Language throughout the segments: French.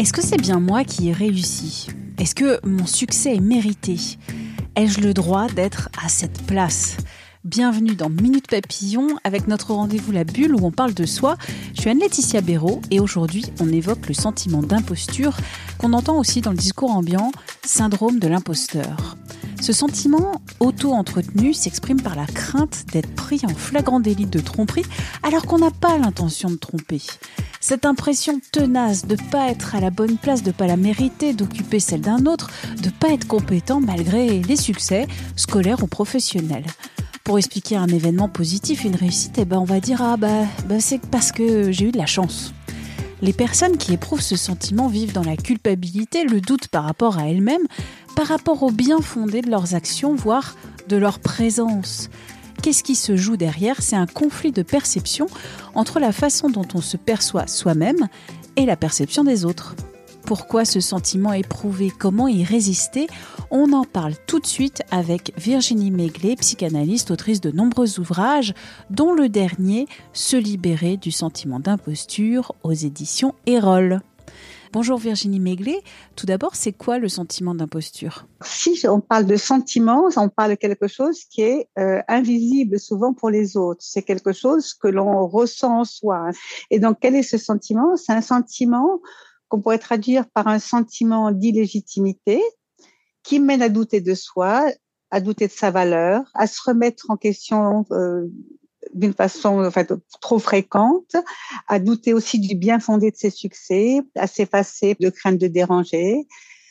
Est-ce que c'est bien moi qui ai réussi? Est-ce que mon succès est mérité? Ai-je le droit d'être à cette place? Bienvenue dans Minute Papillon avec notre rendez-vous La Bulle où on parle de soi. Je suis Anne-Laetitia Béraud et aujourd'hui on évoque le sentiment d'imposture qu'on entend aussi dans le discours ambiant, syndrome de l'imposteur. Ce sentiment auto-entretenu s'exprime par la crainte d'être pris en flagrant délit de tromperie alors qu'on n'a pas l'intention de tromper. Cette impression tenace de pas être à la bonne place, de pas la mériter, d'occuper celle d'un autre, de pas être compétent malgré les succès, scolaires ou professionnels. Pour expliquer un événement positif, une réussite, eh ben on va dire ah bah, bah c'est parce que j'ai eu de la chance. Les personnes qui éprouvent ce sentiment vivent dans la culpabilité, le doute par rapport à elles-mêmes, par rapport au bien fondé de leurs actions, voire de leur présence. Qu'est-ce qui se joue derrière? C'est un conflit de perception entre la façon dont on se perçoit soi-même et la perception des autres. Pourquoi ce sentiment éprouvé Comment y résister? On en parle tout de suite avec Virginie Méglet, psychanalyste, autrice de nombreux ouvrages, dont le dernier Se libérer du sentiment d'imposture aux éditions Erol. Bonjour Virginie Méglet. Tout d'abord, c'est quoi le sentiment d'imposture? Si on parle de sentiment, on parle de quelque chose qui est euh, invisible souvent pour les autres. C'est quelque chose que l'on ressent en soi. Et donc, quel est ce sentiment? C'est un sentiment qu'on pourrait traduire par un sentiment d'illégitimité qui mène à douter de soi, à douter de sa valeur, à se remettre en question euh, d'une façon en fait, trop fréquente, à douter aussi du bien fondé de ses succès, à s'effacer de crainte de déranger.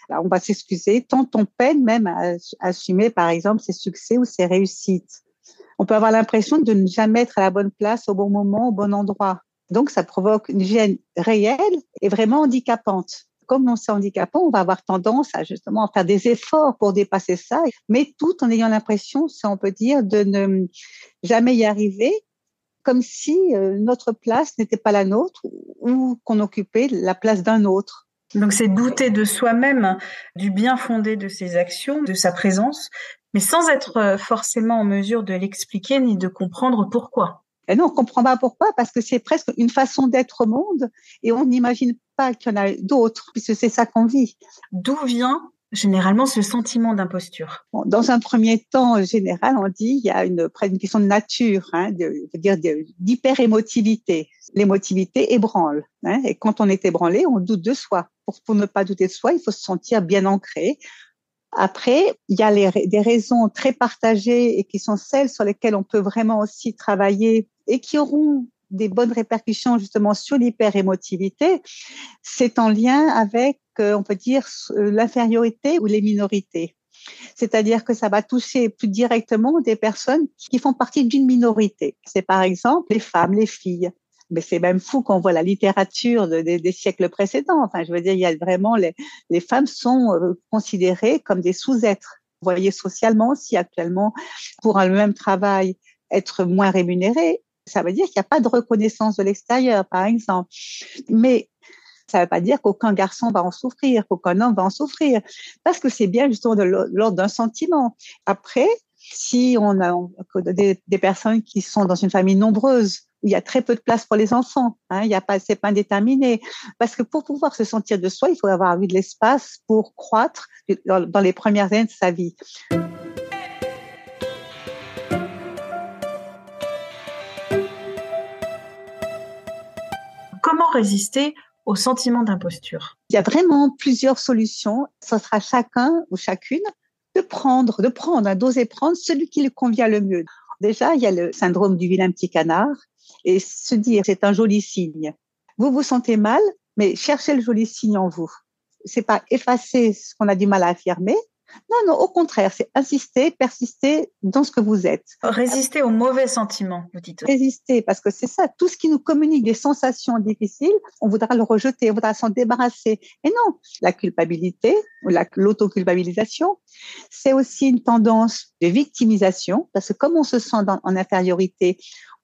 on va s'excuser tant on peine même à, assumer, par exemple, ses succès ou ses réussites. On peut avoir l'impression de ne jamais être à la bonne place au bon moment, au bon endroit. Donc, ça provoque une gêne réelle et vraiment handicapante comme on s'est handicapant, on va avoir tendance à justement faire des efforts pour dépasser ça, mais tout en ayant l'impression, si on peut dire, de ne jamais y arriver, comme si euh, notre place n'était pas la nôtre ou qu'on occupait la place d'un autre. Donc c'est douter de soi-même, du bien fondé de ses actions, de sa présence, mais sans être euh, forcément en mesure de l'expliquer ni de comprendre pourquoi. Et non, on comprend pas pourquoi, parce que c'est presque une façon d'être au monde et on n'imagine pas qu'il y en a d'autres, puisque c'est ça qu'on vit. D'où vient généralement ce sentiment d'imposture? Dans un premier temps général, on dit il y a une, une question de nature, hein, de, dire d'hyper-émotivité. L'émotivité ébranle. Hein, et quand on est ébranlé, on doute de soi. Pour, pour ne pas douter de soi, il faut se sentir bien ancré. Après, il y a les, des raisons très partagées et qui sont celles sur lesquelles on peut vraiment aussi travailler et qui auront des bonnes répercussions justement sur l'hyperémotivité, c'est en lien avec, euh, on peut dire, euh, l'infériorité ou les minorités. C'est-à-dire que ça va toucher plus directement des personnes qui font partie d'une minorité. C'est par exemple les femmes, les filles. Mais c'est même fou qu'on voit la littérature des siècles précédents. Enfin, je veux dire, il y a vraiment les, les femmes sont euh, considérées comme des sous-êtres. Vous voyez socialement aussi actuellement, pour un même travail, être moins rémunéré, ça veut dire qu'il n'y a pas de reconnaissance de l'extérieur, par exemple. Mais ça ne veut pas dire qu'aucun garçon va en souffrir, qu'aucun homme va en souffrir, parce que c'est bien justement de l'ordre d'un sentiment. Après, si on a des, personnes qui sont dans une famille nombreuse, où il y a très peu de place pour les enfants, hein, il y a pas, c'est pas indéterminé, parce que pour pouvoir se sentir de soi, il faut avoir eu de l'espace pour croître dans les premières années de sa vie. Comment résister au sentiment d'imposture? Il y a vraiment plusieurs solutions. Ce sera chacun ou chacune de prendre, de prendre, d'oser prendre celui qui le convient le mieux. Déjà, il y a le syndrome du vilain petit canard et se dire c'est un joli signe. Vous vous sentez mal, mais cherchez le joli signe en vous. C'est pas effacer ce qu'on a du mal à affirmer, Non, non, au contraire, c'est insister, persister dans ce que vous êtes. Résister aux mauvais sentiments, vous dites. Résister, parce que c'est ça, tout ce qui nous communique des sensations difficiles, on voudra le rejeter, on voudra s'en débarrasser. Et non, la culpabilité ou l'autoculpabilisation, c'est aussi une tendance de victimisation, parce que comme on se sent en infériorité,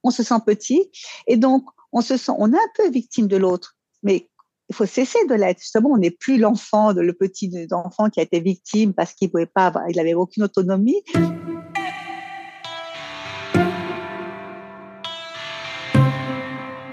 on se sent petit, et donc on se sent, on est un peu victime de l'autre. Mais il faut cesser de l'être. Justement, on n'est plus l'enfant, le petit enfant qui a été victime parce qu'il pouvait pas, il avait aucune autonomie.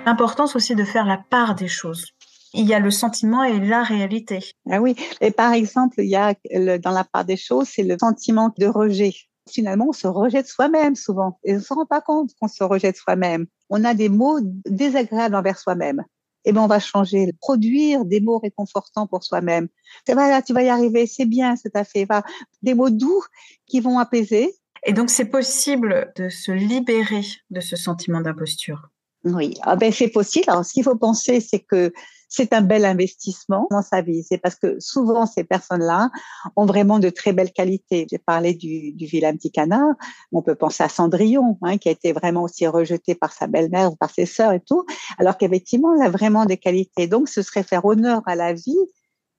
L'importance aussi de faire la part des choses. Il y a le sentiment et la réalité. Ah oui. Et par exemple, il y a dans la part des choses, c'est le sentiment de rejet. Finalement, on se rejette soi-même souvent et on ne se rend pas compte qu'on se rejette soi-même. On a des mots désagréables envers soi-même eh ben on va changer, produire des mots réconfortants pour soi-même. Voilà, tu vas y arriver, c'est bien, c'est à fait. Va, des mots doux qui vont apaiser. Et donc c'est possible de se libérer de ce sentiment d'imposture? Oui, ah ben c'est possible. Alors ce qu'il faut penser, c'est que c'est un bel investissement dans sa vie. C'est parce que souvent ces personnes-là ont vraiment de très belles qualités. J'ai parlé du, du vilain petit canard. On peut penser à Cendrillon, hein, qui a été vraiment aussi rejeté par sa belle-mère par ses sœurs et tout, alors qu'effectivement, elle a vraiment des qualités. Donc, ce serait faire honneur à la vie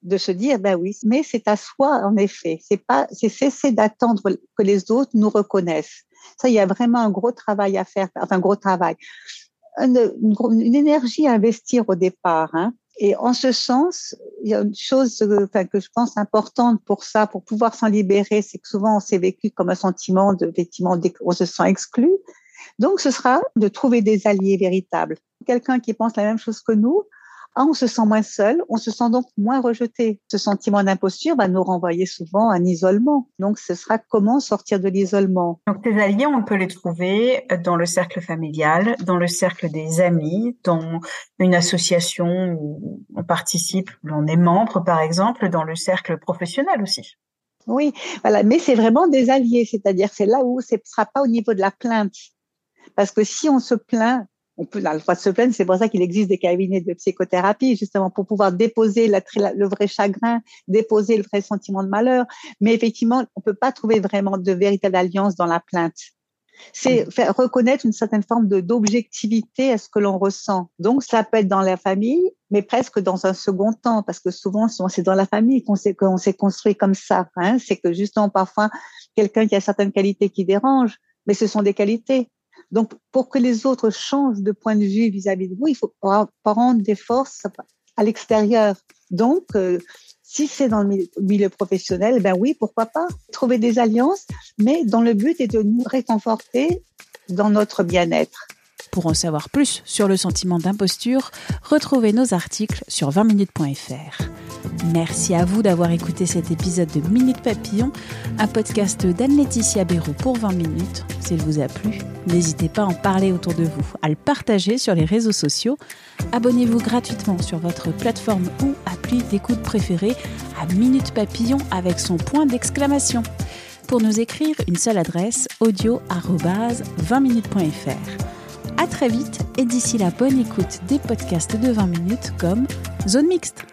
de se dire ben oui, mais c'est à soi en effet. C'est pas, c'est cesser d'attendre que les autres nous reconnaissent. Ça, il y a vraiment un gros travail à faire, enfin un gros travail, une, une, énergie à investir au départ. Hein. Et en ce sens, il y a une chose que je pense importante pour ça, pour pouvoir s'en libérer, c'est que souvent on s'est vécu comme un sentiment de, effectivement, on se sent exclu. Donc, ce sera de trouver des alliés véritables. Quelqu'un qui pense la même chose que nous, ah, on se sent moins seul, on se sent donc moins rejeté. Ce sentiment d'imposture va nous renvoyer souvent à un isolement. Donc, ce sera comment sortir de l'isolement? Donc, ces alliés, on peut les trouver dans le cercle familial, dans le cercle des amis, dans une association où on participe, où on est membre, par exemple, dans le cercle professionnel aussi. Oui, voilà, mais c'est vraiment des alliés, c'est-à-dire c'est là où ce ne sera pas au niveau de la plainte. Parce que si on se plaint on peut la fois se plaindre. C'est pour ça qu'il existe des cabinets de psychothérapie, justement pour pouvoir déposer le vrai chagrin, déposer le vrai sentiment de malheur. Mais effectivement, on peut pas trouver vraiment de véritable alliance dans la plainte. C'est faire reconnaître une certaine forme de d'objectivité à ce que l'on ressent. Donc, ça peut être dans la famille, mais presque dans un second temps, parce que souvent, c'est dans la famille qu'on s'est qu'on s'est construit comme ça. Hein. C'est que justement, parfois, quelqu'un qui a certaines qualités qui dérangent, mais ce sont des qualités. Donc, pour que les autres changent de point de vue vis-à-vis de vous, il faut prendre des forces à l'extérieur. Donc, euh, si c'est dans le milieu professionnel, ben oui, pourquoi pas trouver des alliances, mais dans le but est de nous réconforter dans notre bien-être. Pour en savoir plus sur le sentiment d'imposture, retrouvez nos articles sur 20minutes.fr. Merci à vous d'avoir écouté cet épisode de Minute Papillon, un podcast d'Anne-Laetitia Béraud pour 20 minutes. S'il vous a plu, n'hésitez pas à en parler autour de vous, à le partager sur les réseaux sociaux. Abonnez-vous gratuitement sur votre plateforme ou appli d'écoute préférée à Minute Papillon avec son point d'exclamation. Pour nous écrire, une seule adresse audio-20minutes.fr. À très vite et d'ici la bonne écoute des podcasts de 20 minutes comme Zone Mixte.